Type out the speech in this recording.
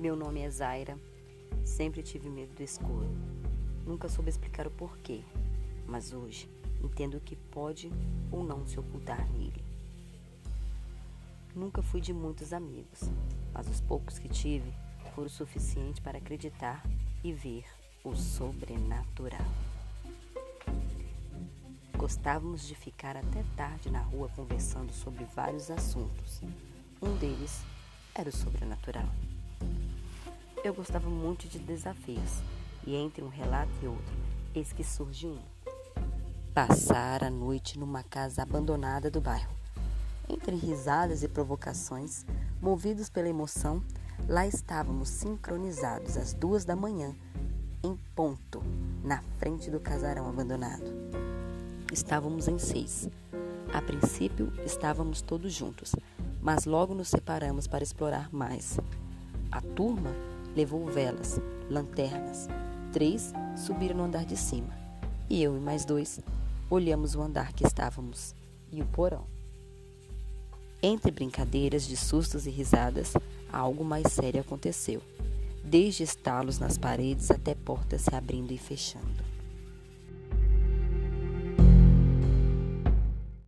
Meu nome é Zaira. Sempre tive medo do escuro. Nunca soube explicar o porquê, mas hoje entendo que pode ou não se ocultar nele. Nunca fui de muitos amigos, mas os poucos que tive foram o suficiente para acreditar e ver o sobrenatural. Gostávamos de ficar até tarde na rua conversando sobre vários assuntos. Um deles era o sobrenatural. Eu gostava muito de desafios, e entre um relato e outro, eis que surge um. Passar a noite numa casa abandonada do bairro. Entre risadas e provocações, movidos pela emoção, lá estávamos sincronizados às duas da manhã, em ponto, na frente do casarão abandonado. Estávamos em seis. A princípio, estávamos todos juntos, mas logo nos separamos para explorar mais. A turma levou velas, lanternas. Três subiram no andar de cima. E eu e mais dois olhamos o andar que estávamos e o porão. Entre brincadeiras de sustos e risadas, algo mais sério aconteceu, desde estalos nas paredes até portas se abrindo e fechando.